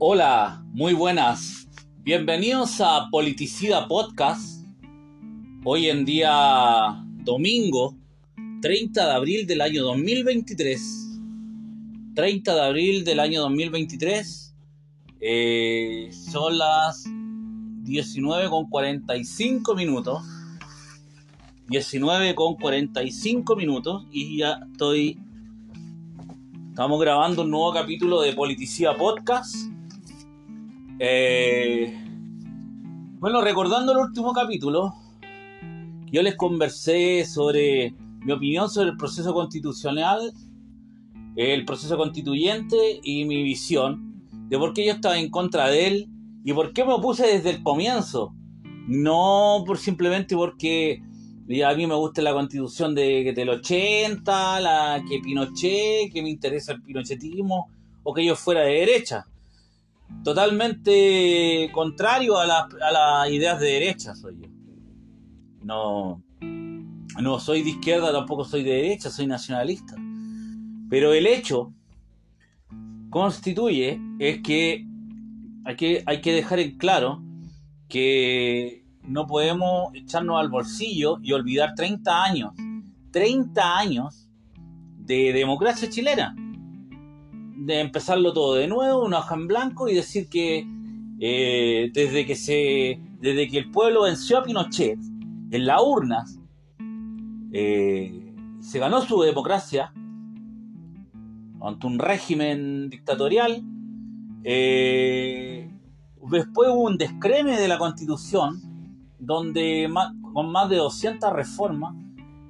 Hola, muy buenas. Bienvenidos a Politicida Podcast. Hoy en día domingo, 30 de abril del año 2023. 30 de abril del año 2023. Eh, son las 19 con 45 minutos. 19 con 45 minutos y ya estoy Estamos grabando un nuevo capítulo de Politicía Podcast. Eh, bueno, recordando el último capítulo, yo les conversé sobre mi opinión sobre el proceso constitucional, el proceso constituyente y mi visión de por qué yo estaba en contra de él y por qué me opuse desde el comienzo. No por simplemente porque a mí me gusta la constitución de, del 80, la que Pinochet, que me interesa el pinochetismo, o que yo fuera de derecha. Totalmente contrario a, las ideas de derecha soy yo. No, no soy de izquierda, tampoco soy de derecha, soy nacionalista. Pero el hecho constituye es que hay que, hay que dejar en claro que no podemos echarnos al bolsillo y olvidar 30 años, 30 años de democracia chilena. De empezarlo todo de nuevo, una hoja en blanco y decir que eh, desde que se desde que el pueblo venció a Pinochet en las urnas, eh, se ganó su democracia ante un régimen dictatorial. Eh, después hubo un descreme de la constitución donde con más de 200 reformas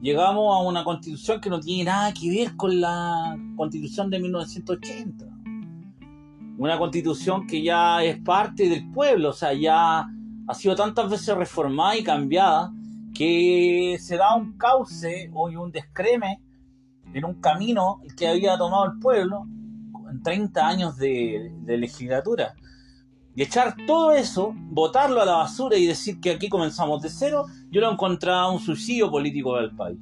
llegamos a una constitución que no tiene nada que ver con la constitución de 1980. Una constitución que ya es parte del pueblo, o sea, ya ha sido tantas veces reformada y cambiada que se da un cauce o un descreme en un camino que había tomado el pueblo en 30 años de legislatura. Y echar todo eso, botarlo a la basura y decir que aquí comenzamos de cero, yo lo encontraba un suicidio político del país.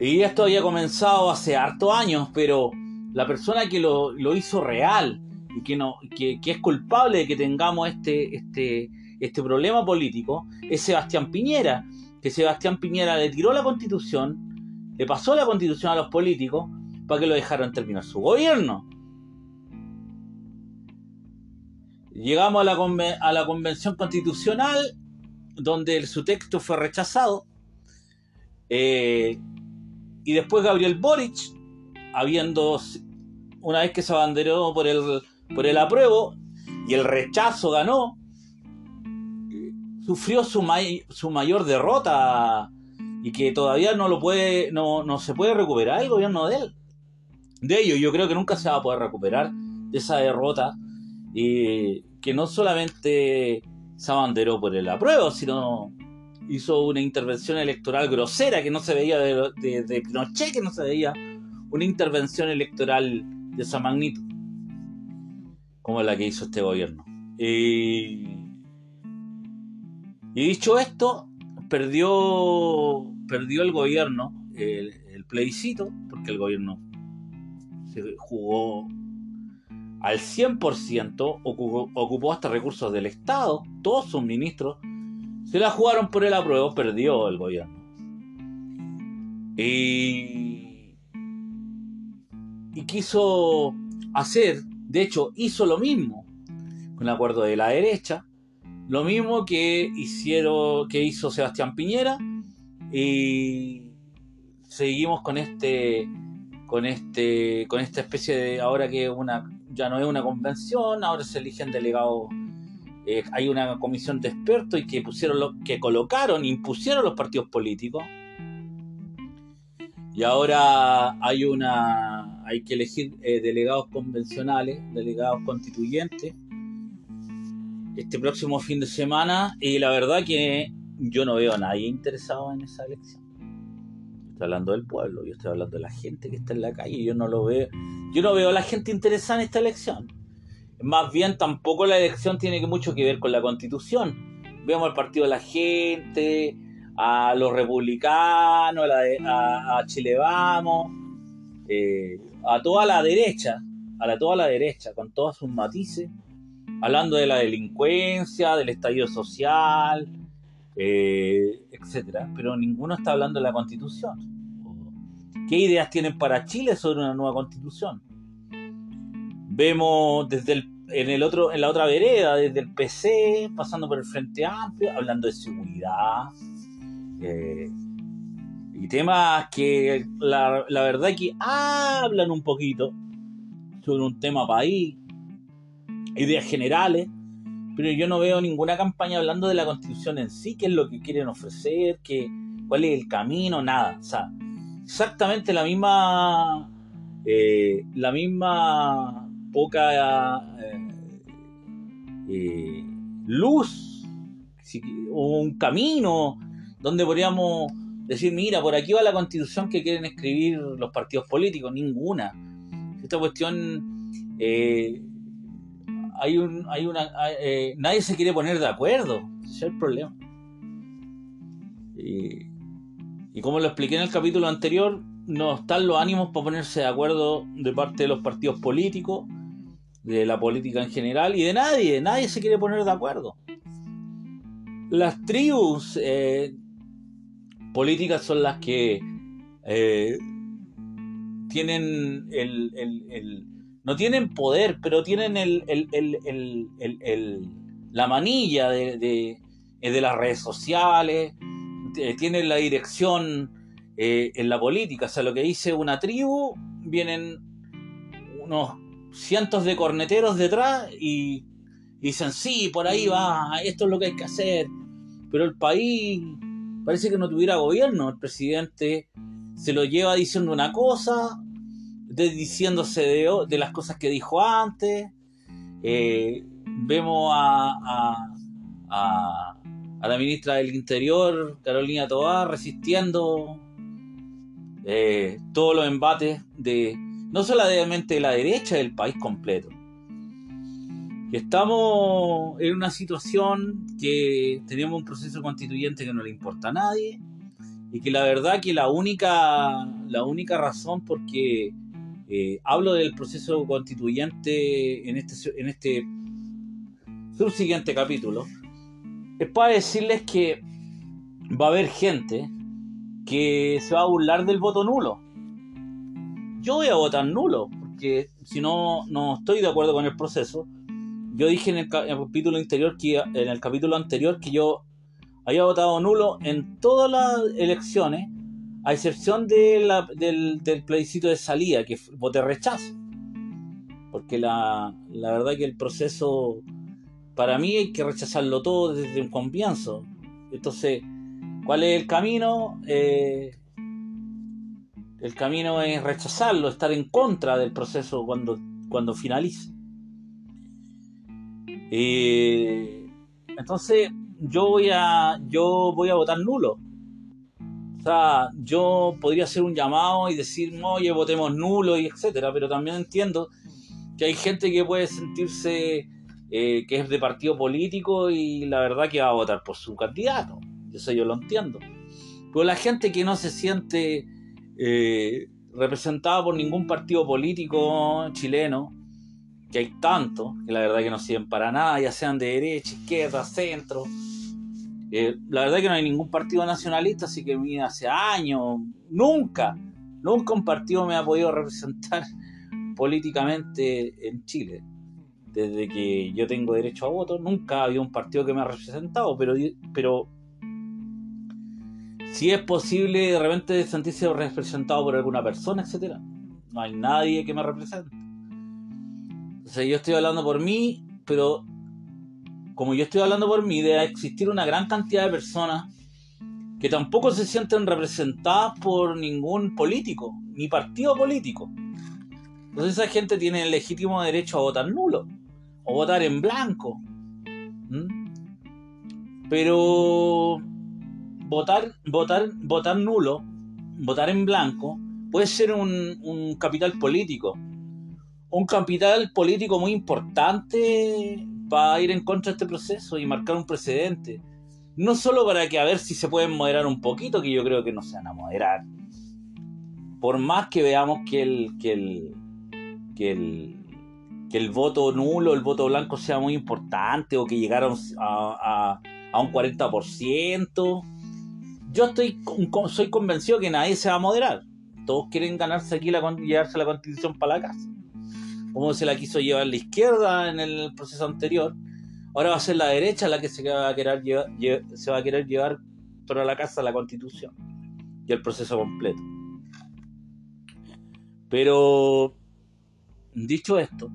Y esto había comenzado hace harto años, pero la persona que lo, hizo real y que, que, es culpable de que tengamos este, este, este problema político es Sebastián Piñera. Que Sebastián Piñera le tiró la constitución, le pasó la constitución a los políticos para que lo dejaran terminar su gobierno. Llegamos a la, a la convención constitucional, donde su texto fue rechazado. Eh, y después Gabriel Boric, habiendo, una vez que se abanderó por el, por el apruebo y el rechazo ganó, sufrió su, su mayor derrota y que todavía no lo puede, no, no se puede recuperar el gobierno de él. De ello, yo creo que nunca se va a poder recuperar de esa derrota. Y que no solamente se abanderó por el apruebo, sino hizo una intervención electoral grosera que no se veía de, de, que no se veía una intervención electoral de esa magnitud, como la que hizo este gobierno. Y, dicho esto, perdió, perdió el gobierno el, el plebiscito, porque el gobierno se jugó al 100%, ocupó, hasta recursos del Estado, todos sus ministros, se la jugaron por el apruebo, perdió el gobierno. Y, y quiso hacer, de hecho, hizo lo mismo con el acuerdo de la derecha, lo mismo que hicieron, que hizo Sebastián Piñera, y seguimos con este con este con esta especie de ahora que una ya no es una convención, ahora se eligen delegados. Eh, hay una comisión de expertos y que pusieron lo, que colocaron, impusieron los partidos políticos. Y ahora hay una hay que elegir eh, delegados convencionales, delegados constituyentes este próximo fin de semana y la verdad que yo no veo a nadie interesado en esa elección. Hablando del pueblo, yo estoy hablando de la gente que está en la calle, yo no lo veo, yo no veo a la gente interesada en esta elección. Más bien tampoco la elección tiene mucho que ver con la constitución. Vemos al partido de la gente, a los republicanos, a, Chile Vamos, eh, a toda la derecha, a la, toda la derecha, con todos sus matices, hablando de la delincuencia, del estallido social, eh, etcétera, pero ninguno está hablando de la constitución. ¿Qué ideas tienen para Chile sobre una nueva constitución? Vemos desde el, en, el otro, en la otra vereda, desde el PC, pasando por el Frente Amplio, hablando de seguridad. Eh, y temas que la, la verdad que hablan un poquito sobre un tema país, ideas generales, pero yo no veo ninguna campaña hablando de la constitución en sí, qué es lo que quieren ofrecer, qué, cuál es el camino, nada. O sea, exactamente la misma, eh, la misma poca eh, eh, luz o un camino donde podríamos decir, mira, por aquí va la constitución que quieren escribir los partidos políticos, ninguna. Esta cuestión hay un, hay una, eh, nadie se quiere poner de acuerdo, ese es el problema. Y, como lo expliqué en el capítulo anterior, no están los ánimos para ponerse de acuerdo de parte de los partidos políticos, de la política en general y de nadie, nadie se quiere poner de acuerdo. Las tribus eh, políticas son las que eh, tienen el no tienen poder, pero tienen la manilla de, las redes sociales, tienen la dirección eh, en la política. O sea, lo que dice una tribu, vienen unos cientos de corneteros detrás y dicen, sí, por ahí va, esto es lo que hay que hacer. Pero el país parece que no tuviera gobierno. El presidente se lo lleva diciendo una cosa, diciéndose de, las cosas que dijo antes. Eh, vemos a, a, la ministra del Interior, Carolina Tobar, resistiendo eh, todos los embates de no solamente de la derecha, del país completo. estamos en una situación que tenemos un proceso constituyente que no le importa a nadie y que la verdad que la única, la única razón por qué eh, hablo del proceso constituyente en este, en este subsiguiente capítulo. Es para decirles que va a haber gente que se va a burlar del voto nulo. Yo voy a votar nulo, porque si no, no estoy de acuerdo con el proceso. Yo dije en el, capítulo anterior que en el capítulo anterior que yo había votado nulo en todas las elecciones a excepción del, del, plebiscito de salida, que voté rechazo. Porque la, verdad que el proceso, para mí hay que rechazarlo todo desde un comienzo. Entonces, ¿cuál es el camino? Eh, el camino es rechazarlo, estar en contra del proceso cuando, cuando finalice. Eh, entonces, yo voy a, yo voy a votar nulo o sea, yo podría hacer un llamado y decir, oye, votemos nulo y etcétera, pero también entiendo que hay gente que puede sentirse eh, que es de partido político y la verdad que va a votar por su candidato. Eso yo lo entiendo. Pero la gente que no se siente eh, representada por ningún partido político chileno, que hay tanto, que la verdad que no sirven para nada, ya sean de derecha, izquierda, centro, eh, la verdad que no hay ningún partido nacionalista, así que mira, hace años, nunca, nunca un partido me ha podido representar políticamente en Chile. Desde que yo tengo derecho a voto, nunca había un partido que me ha representado, pero, pero si es posible de repente sentirse representado por alguna persona, etcétera. No hay nadie que me represente. Entonces yo estoy hablando por mí, pero como yo estoy hablando por mí, debe existir una gran cantidad de personas que tampoco se sienten representadas por ningún político, ni partido político. Entonces esa gente tiene el legítimo derecho a votar nulo o votar en blanco. Pero votar, votar, votar nulo, votar en blanco, puede ser un, un capital político. Un capital político muy importante para ir en contra de este proceso y marcar un precedente. No solo para que a ver si se pueden moderar un poquito, que yo creo que no se van a moderar. Por más que veamos que el, que el, que el, que el voto nulo, el voto blanco sea muy importante o que llegaron a, un 40%. Yo estoy soy convencido que nadie se va a moderar. Todos quieren ganarse aquí la llevarse la constitución para la casa. Como se la quiso llevar la izquierda en el proceso anterior. Ahora va a ser la derecha la que se va a querer llevar, se va a querer llevar para la casa la constitución y el proceso completo. Pero dicho esto,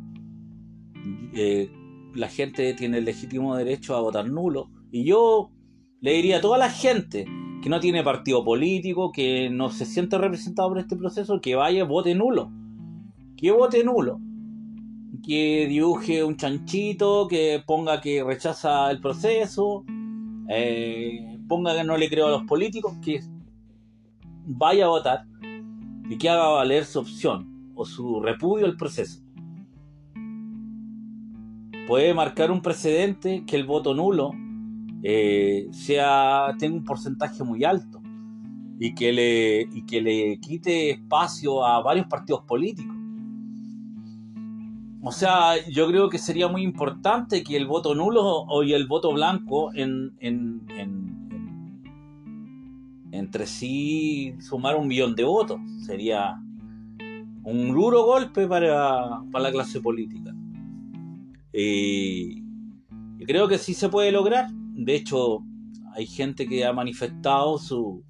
eh, la gente tiene el legítimo derecho a votar nulo. Y yo le diría a toda la gente que no tiene partido político, que no se siente representado por este proceso, que vaya, vote nulo. Que vote nulo. Que dibuje un chanchito, que ponga que rechaza el proceso, eh, ponga que no le creo a los políticos, que vaya a votar y que haga valer su opción o su repudio al proceso puede marcar un precedente que el voto nulo eh, sea, tenga un porcentaje muy alto y que, le, y que le quite espacio a varios partidos políticos. O sea, yo creo que sería muy importante que el voto nulo o el voto blanco en, entre sí sumar un millón de votos. Sería un duro golpe para, para la clase política. Y, creo que sí se puede lograr. De hecho, hay gente que ha manifestado su...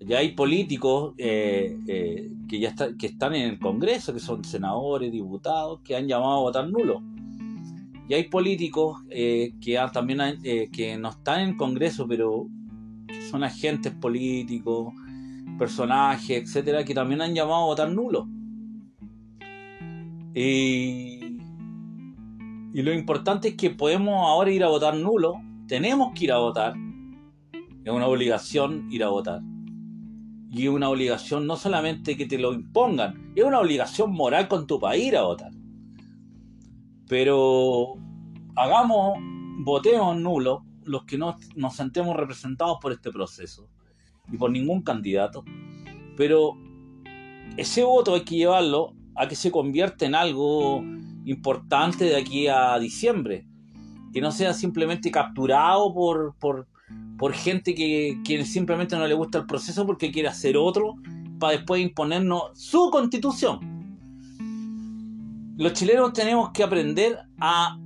Ya hay políticos eh, eh, que ya que están en el Congreso, que son senadores, diputados, que han llamado a votar nulo. Y hay políticos eh, que también que no están en el Congreso, pero son agentes políticos, personajes, etcétera, que también han llamado a votar nulo. Y lo importante es que podemos ahora ir a votar nulo, tenemos que ir a votar, es una obligación ir a votar. Y una obligación no solamente que te lo impongan, es una obligación moral con tu país ir a votar. Pero hagamos, votemos nulo los que no nos sentemos representados por este proceso y por ningún candidato. Pero ese voto hay que llevarlo a que se convierta en algo importante de aquí a diciembre. Que no sea simplemente capturado por, por gente que, simplemente no le gusta el proceso porque quiere hacer otro para después imponernos su constitución. Los chilenos tenemos que aprender a,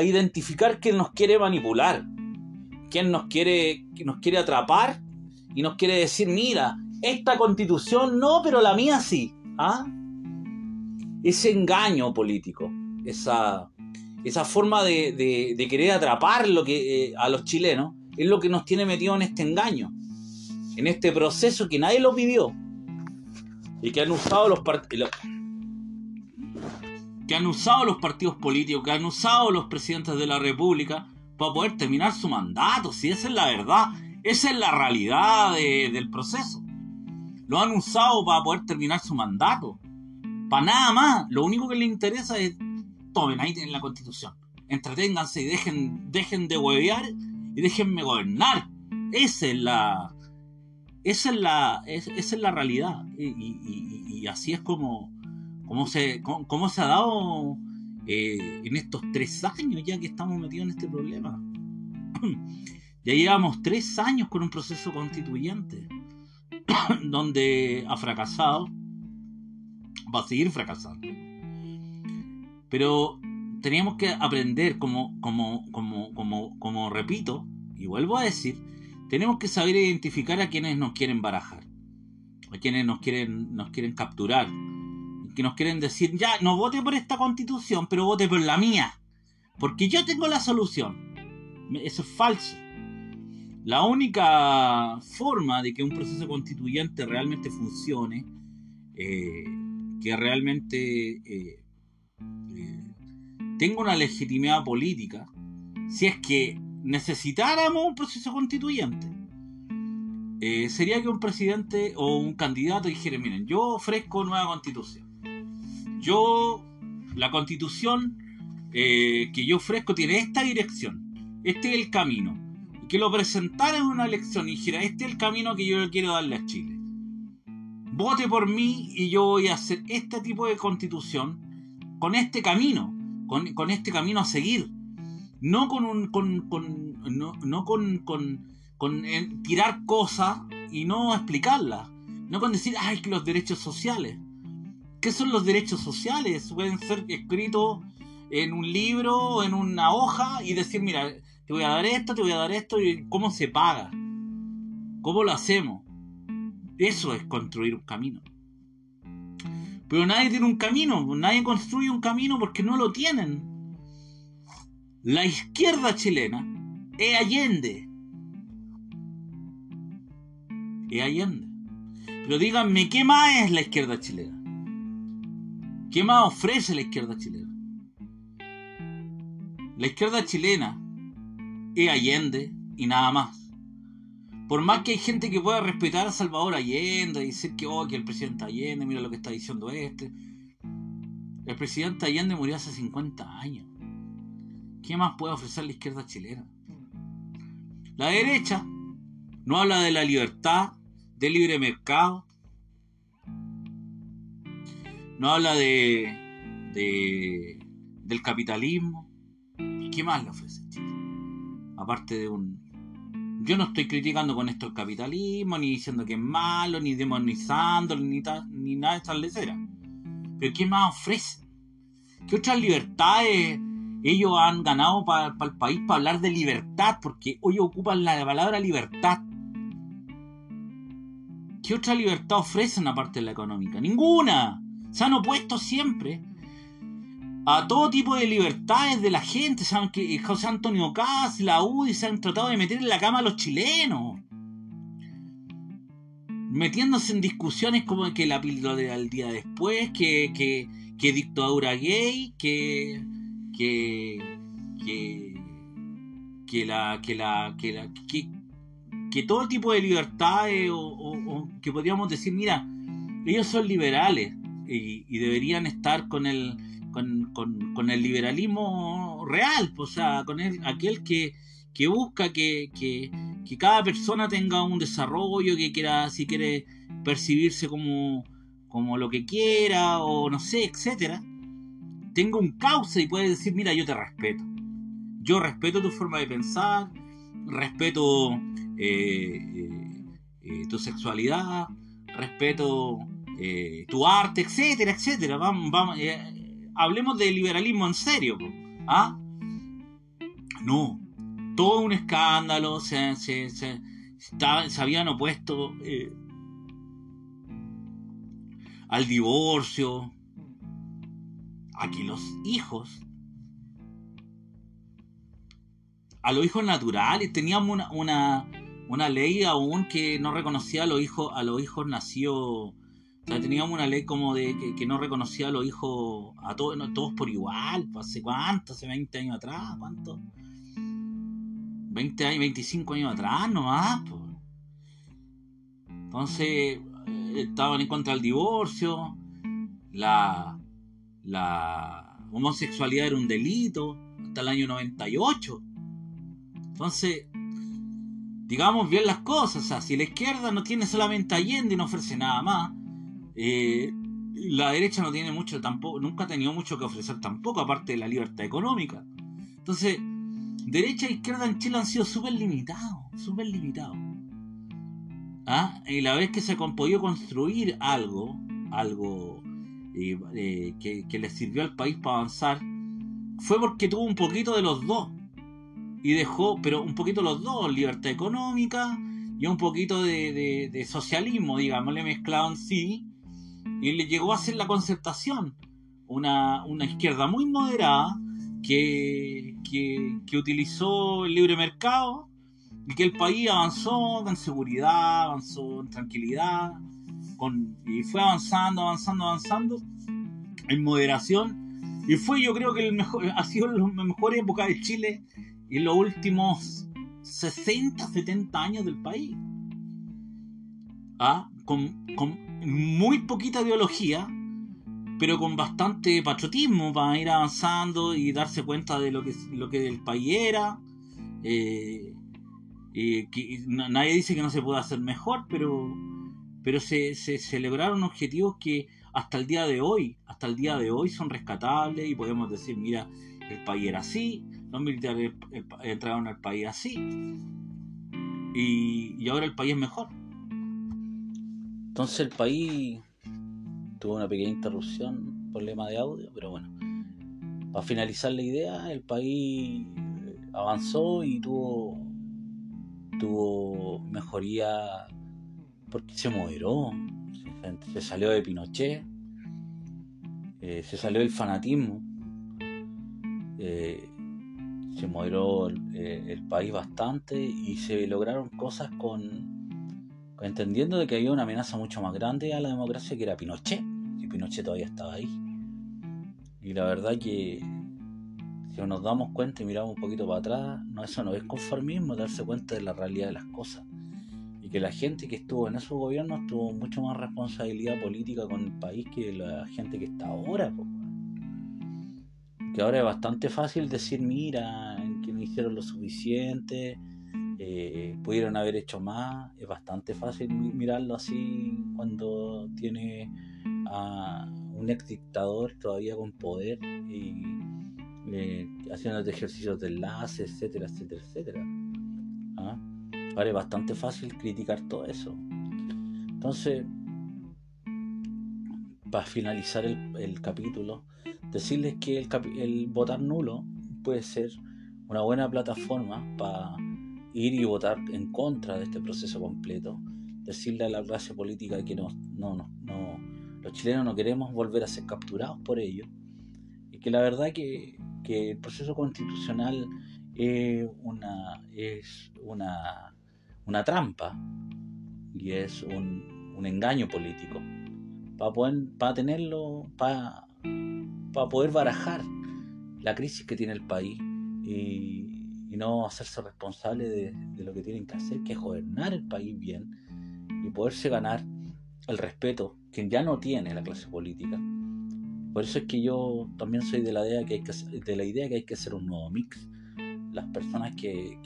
identificar quién nos quiere manipular, quién nos quiere, nos quiere atrapar y nos quiere decir, mira, esta constitución no, pero la mía sí. ¿Ah? ese engaño político, esa, forma de, querer atrapar eh, a los chilenos, es lo que nos tiene metido en este engaño, en este proceso que nadie lo vivió y que han usado los partidos que han usado los partidos políticos, que han usado los presidentes de la República para poder terminar su mandato. Si esa es la verdad, esa es la realidad del proceso. Lo han usado para poder terminar su mandato. Para nada más. Lo único que les interesa es, tomen, ahí tienen la constitución. Entreténganse y dejen, dejen de huevear y déjenme gobernar. Esa es la... Esa es la, esa es la realidad. Y, así es como, como, se, se ha dado eh, en estos tres años ya que estamos metidos en este problema. ya llevamos tres años con un proceso constituyente donde ha fracasado, va a seguir fracasando. Pero teníamos que aprender, como, como, como, como, repito, y vuelvo a decir, tenemos que saber identificar a quienes nos quieren barajar, a quienes nos quieren, nos quieren capturar, que nos quieren decir, ya, no vote por esta constitución, pero vote por la mía, porque yo tengo la solución. Eso es falso. La única forma de que un proceso constituyente realmente funcione eh, que realmente eh, tenga una legitimidad política, si es que necesitáramos un proceso constituyente, eh, sería que un presidente o un candidato dijera, miren, yo ofrezco nueva constitución. Yo, la constitución que yo ofrezco tiene esta dirección, este es el camino. Y que lo presentara en una elección y dijera, este es el camino que yo quiero darle a Chile vote por mí y yo voy a hacer este tipo de constitución con este camino, con, este camino a seguir. No con un. con. con no, no con. con, con eh, tirar cosas y no explicarlas. No con decir, ay, que los derechos sociales. ¿Qué son los derechos sociales? Pueden ser escritos en un libro, en una hoja y decir, mira, te voy a dar esto, te voy a dar esto, y cómo se paga. ¿Cómo lo hacemos? Eso es construir un camino. Pero nadie tiene un camino, nadie construye un camino porque no lo tienen. La izquierda chilena es Allende. Es Allende. Pero díganme, ¿qué más es la izquierda chilena? ¿Qué más ofrece la izquierda chilena? La izquierda chilena es Allende y nada más. Por más que hay gente que pueda respetar a Salvador Allende y decir que, oh, el presidente Allende, mira lo que está diciendo este. El presidente Allende murió hace 50 años. ¿Qué más puede ofrecer la izquierda chilena? La derecha no habla de la libertad, del libre mercado, no habla de, de del capitalismo. ¿Qué más le ofrece Chile? Aparte de un yo no estoy criticando con esto el capitalismo, ni diciendo que es malo, ni demonizándolo, ni, ni nada de estas leceras. Pero ¿qué más ofrecen? ¿Qué otras libertades ellos han ganado para el país para hablar de libertad? Porque hoy ocupan la palabra libertad. ¿Qué otra libertad ofrecen aparte de la económica? Ninguna. Se han opuesto siempre a todo tipo de libertades de la gente. Saben que José Antonio Caz, la UDI se han tratado de meter en la cama a los chilenos. Metiéndose en discusiones como que la píldora del día después, que, que, que dictadura gay, que, que, que, que la, que la, que la, que, que todo tipo de libertades o, que podríamos decir, mira, ellos son liberales y deberían estar con el, con, el liberalismo real, o sea, con aquel que, busca que, cada persona tenga un desarrollo, que quiera, si quiere percibirse como, como lo que quiera, o no sé, etcétera, tenga un cauce y puede decir, mira, yo te respeto. Yo respeto tu forma de pensar, respeto eh, eh, eh, tu sexualidad, respeto tu arte, etcétera, etcétera. Vamos, vamos, hablemos de liberalismo en serio. ¿Ah? No, todo un escándalo, se, se, se, habían opuesto eh, al divorcio, a que los hijos, a los hijos naturales, teníamos una, una, una ley aún que no reconocía a los hijos, a los hijos nacidos teníamos una ley como de que, no reconocía a los hijos a todos, todos por igual. Pues, ¿Hace cuánto? ¿Hace 20 años atrás? ¿Cuánto? 20 años, 25 años atrás nomás. Pues. Entonces, eh, estaban en contra del divorcio. La, la homosexualidad era un delito hasta el año 98. Entonces, digamos bien las cosas. O sea, si la izquierda no tiene solamente Allende y no ofrece nada más, eh, la derecha no tiene mucho tampoco, nunca ha tenido mucho que ofrecer tampoco, aparte de la libertad económica. Entonces, derecha e izquierda en Chile han sido súper limitados, súper limitados. ¿Ah? Y la vez que se ha construir algo, algo eh, eh, que, que le sirvió al país para avanzar, fue porque tuvo un poquito de los dos. Y dejó, pero un poquito los dos, libertad económica y un poquito de, de, socialismo, digámosle, mezclado en sí, y le llegó a ser la concertación, una, izquierda muy moderada que, que, utilizó el libre mercado y que el país avanzó con seguridad, avanzó en tranquilidad, con, y fue avanzando, avanzando, avanzando en moderación. Y fue yo creo que el mejor, ha sido la mejor época de Chile en los últimos 60, 70 años del país. ¿Ah? Con, muy poquita ideología, pero con bastante patriotismo para ir avanzando y darse cuenta de lo que, lo que el país era. Eh, que nadie dice que no se puede hacer mejor, pero, pero se, se, objetivos que hasta el día de hoy, hasta el día de hoy son rescatables y podemos decir, mira, el país era así, los militares entraron al país así y, ahora el país es mejor. Entonces el país tuvo una pequeña interrupción, problema de audio, pero bueno, para finalizar la idea, el país avanzó y tuvo tuvo mejoría porque se moderó, se salió de Pinochet, eh, se salió del fanatismo, eh, se moderó eh, el, país bastante y se lograron cosas con, entendiendo de que había una amenaza mucho más grande a la democracia que era Pinochet, y Pinochet todavía estaba ahí. Y la verdad que si nos damos cuenta y miramos un poquito para atrás, no, eso no es conformismo, darse cuenta de la realidad de las cosas que la gente que estuvo en esos gobiernos tuvo mucho más responsabilidad política con el país que la gente que está ahora. Que ahora es bastante fácil decir, mira, que no hicieron lo suficiente, eh, pudieron haber hecho más. Es bastante fácil mirarlo así cuando tiene a un ex dictador todavía con poder y eh, haciendo ejercicios de enlace, etcétera, etcétera, etcétera. ¿Ah? Ahora es bastante fácil criticar todo eso. Entonces, para finalizar el, capítulo, decirles que el, votar nulo puede ser una buena plataforma para ir y votar en contra de este proceso completo. Decirle a la clase política que no, no, no, no los chilenos no queremos volver a ser capturados por ello. Y que la verdad que, que el proceso constitucional es una, es una una trampa y es un, un engaño político para poder para tenerlo para, para poder barajar la crisis que tiene el país y, y no hacerse responsable de, de, lo que tienen que hacer que es gobernar el país bien y poderse ganar el respeto que ya no tiene la clase política por eso es que yo también soy de la idea que hay que de la idea que hay que hacer un nuevo mix las personas que,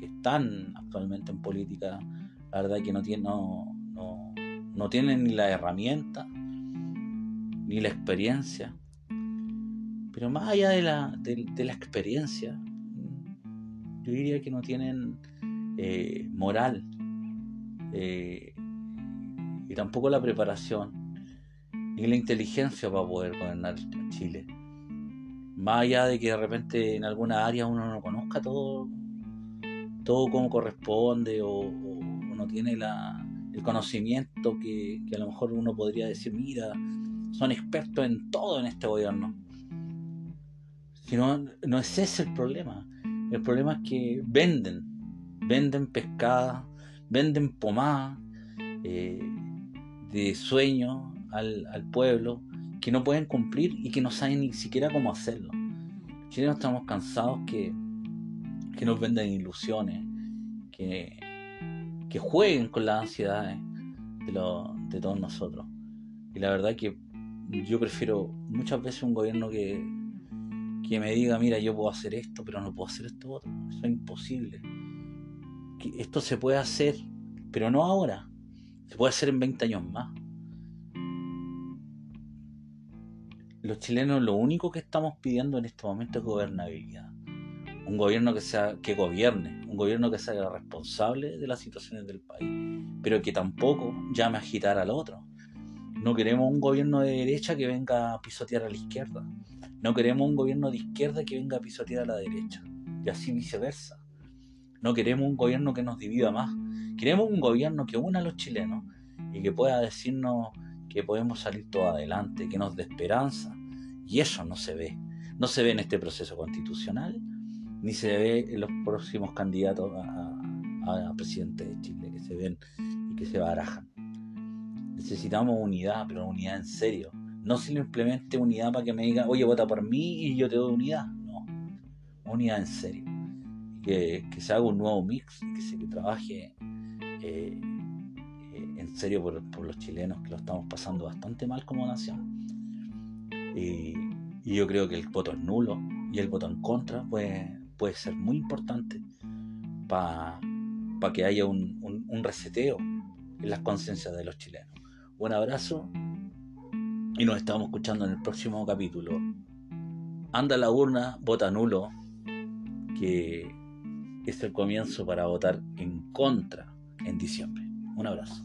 están actualmente en política, la verdad que no, tienen, no, tienen ni la herramienta, ni la experiencia. Pero más allá de la, de, la experiencia, yo diría que no tienen eh, moral eh, y tampoco la preparación ni la inteligencia para poder gobernar Chile. Más allá de que de repente en alguna área uno no conozca todo, todo como corresponde o, no tiene la, el conocimiento que, a lo mejor uno podría decir, mira, son expertos en todo en este gobierno. Si no, no es ese el problema. El problema es que venden, venden pescada, venden pomada eh, de sueño al, pueblo que no pueden cumplir y que no saben ni siquiera cómo hacerlo. Chilenos estamos cansados que, que nos venden ilusiones, que, que jueguen con las ansiedades de, de todos nosotros. Y la verdad que yo prefiero muchas veces un gobierno que, que me diga, mira, yo puedo hacer esto, pero no puedo hacer esto otro. Eso es imposible. Esto se puede hacer, pero no ahora. Se puede hacer en 20 años más. los chilenos lo único que estamos pidiendo en este momento es gobernabilidad. Un gobierno que sea que gobierne, un gobierno que sea responsable de las situaciones del país, pero que tampoco llame a agitar al otro. No queremos un gobierno de derecha que venga a pisotear a la izquierda. No queremos un gobierno de izquierda que venga a pisotear a la derecha. Y así viceversa. No queremos un gobierno que nos divida más. Queremos un gobierno que una a los chilenos y que pueda decirnos que podemos salir todo adelante, que nos dé esperanza. Y eso no se ve. No se ve en este proceso constitucional, ni se ve en los próximos candidatos a, presidente de Chile, que se ven y que se barajan. Necesitamos unidad, pero unidad en serio. No simplemente unidad para que me diga, oye, vota por mí y yo te doy unidad. No, unidad en serio. Que, se haga un nuevo mix, que se trabaje eh, en serio por, los chilenos que lo estamos pasando bastante mal como nación. Y, yo creo que el voto es nulo y el voto en contra puede, puede ser muy importante para que haya un, un, reseteo en las conciencias de los chilenos. Un abrazo Y nos estamos escuchando en el próximo capítulo. Anda la urna, vota nulo, que es el comienzo para votar en contra en diciembre. Un abrazo.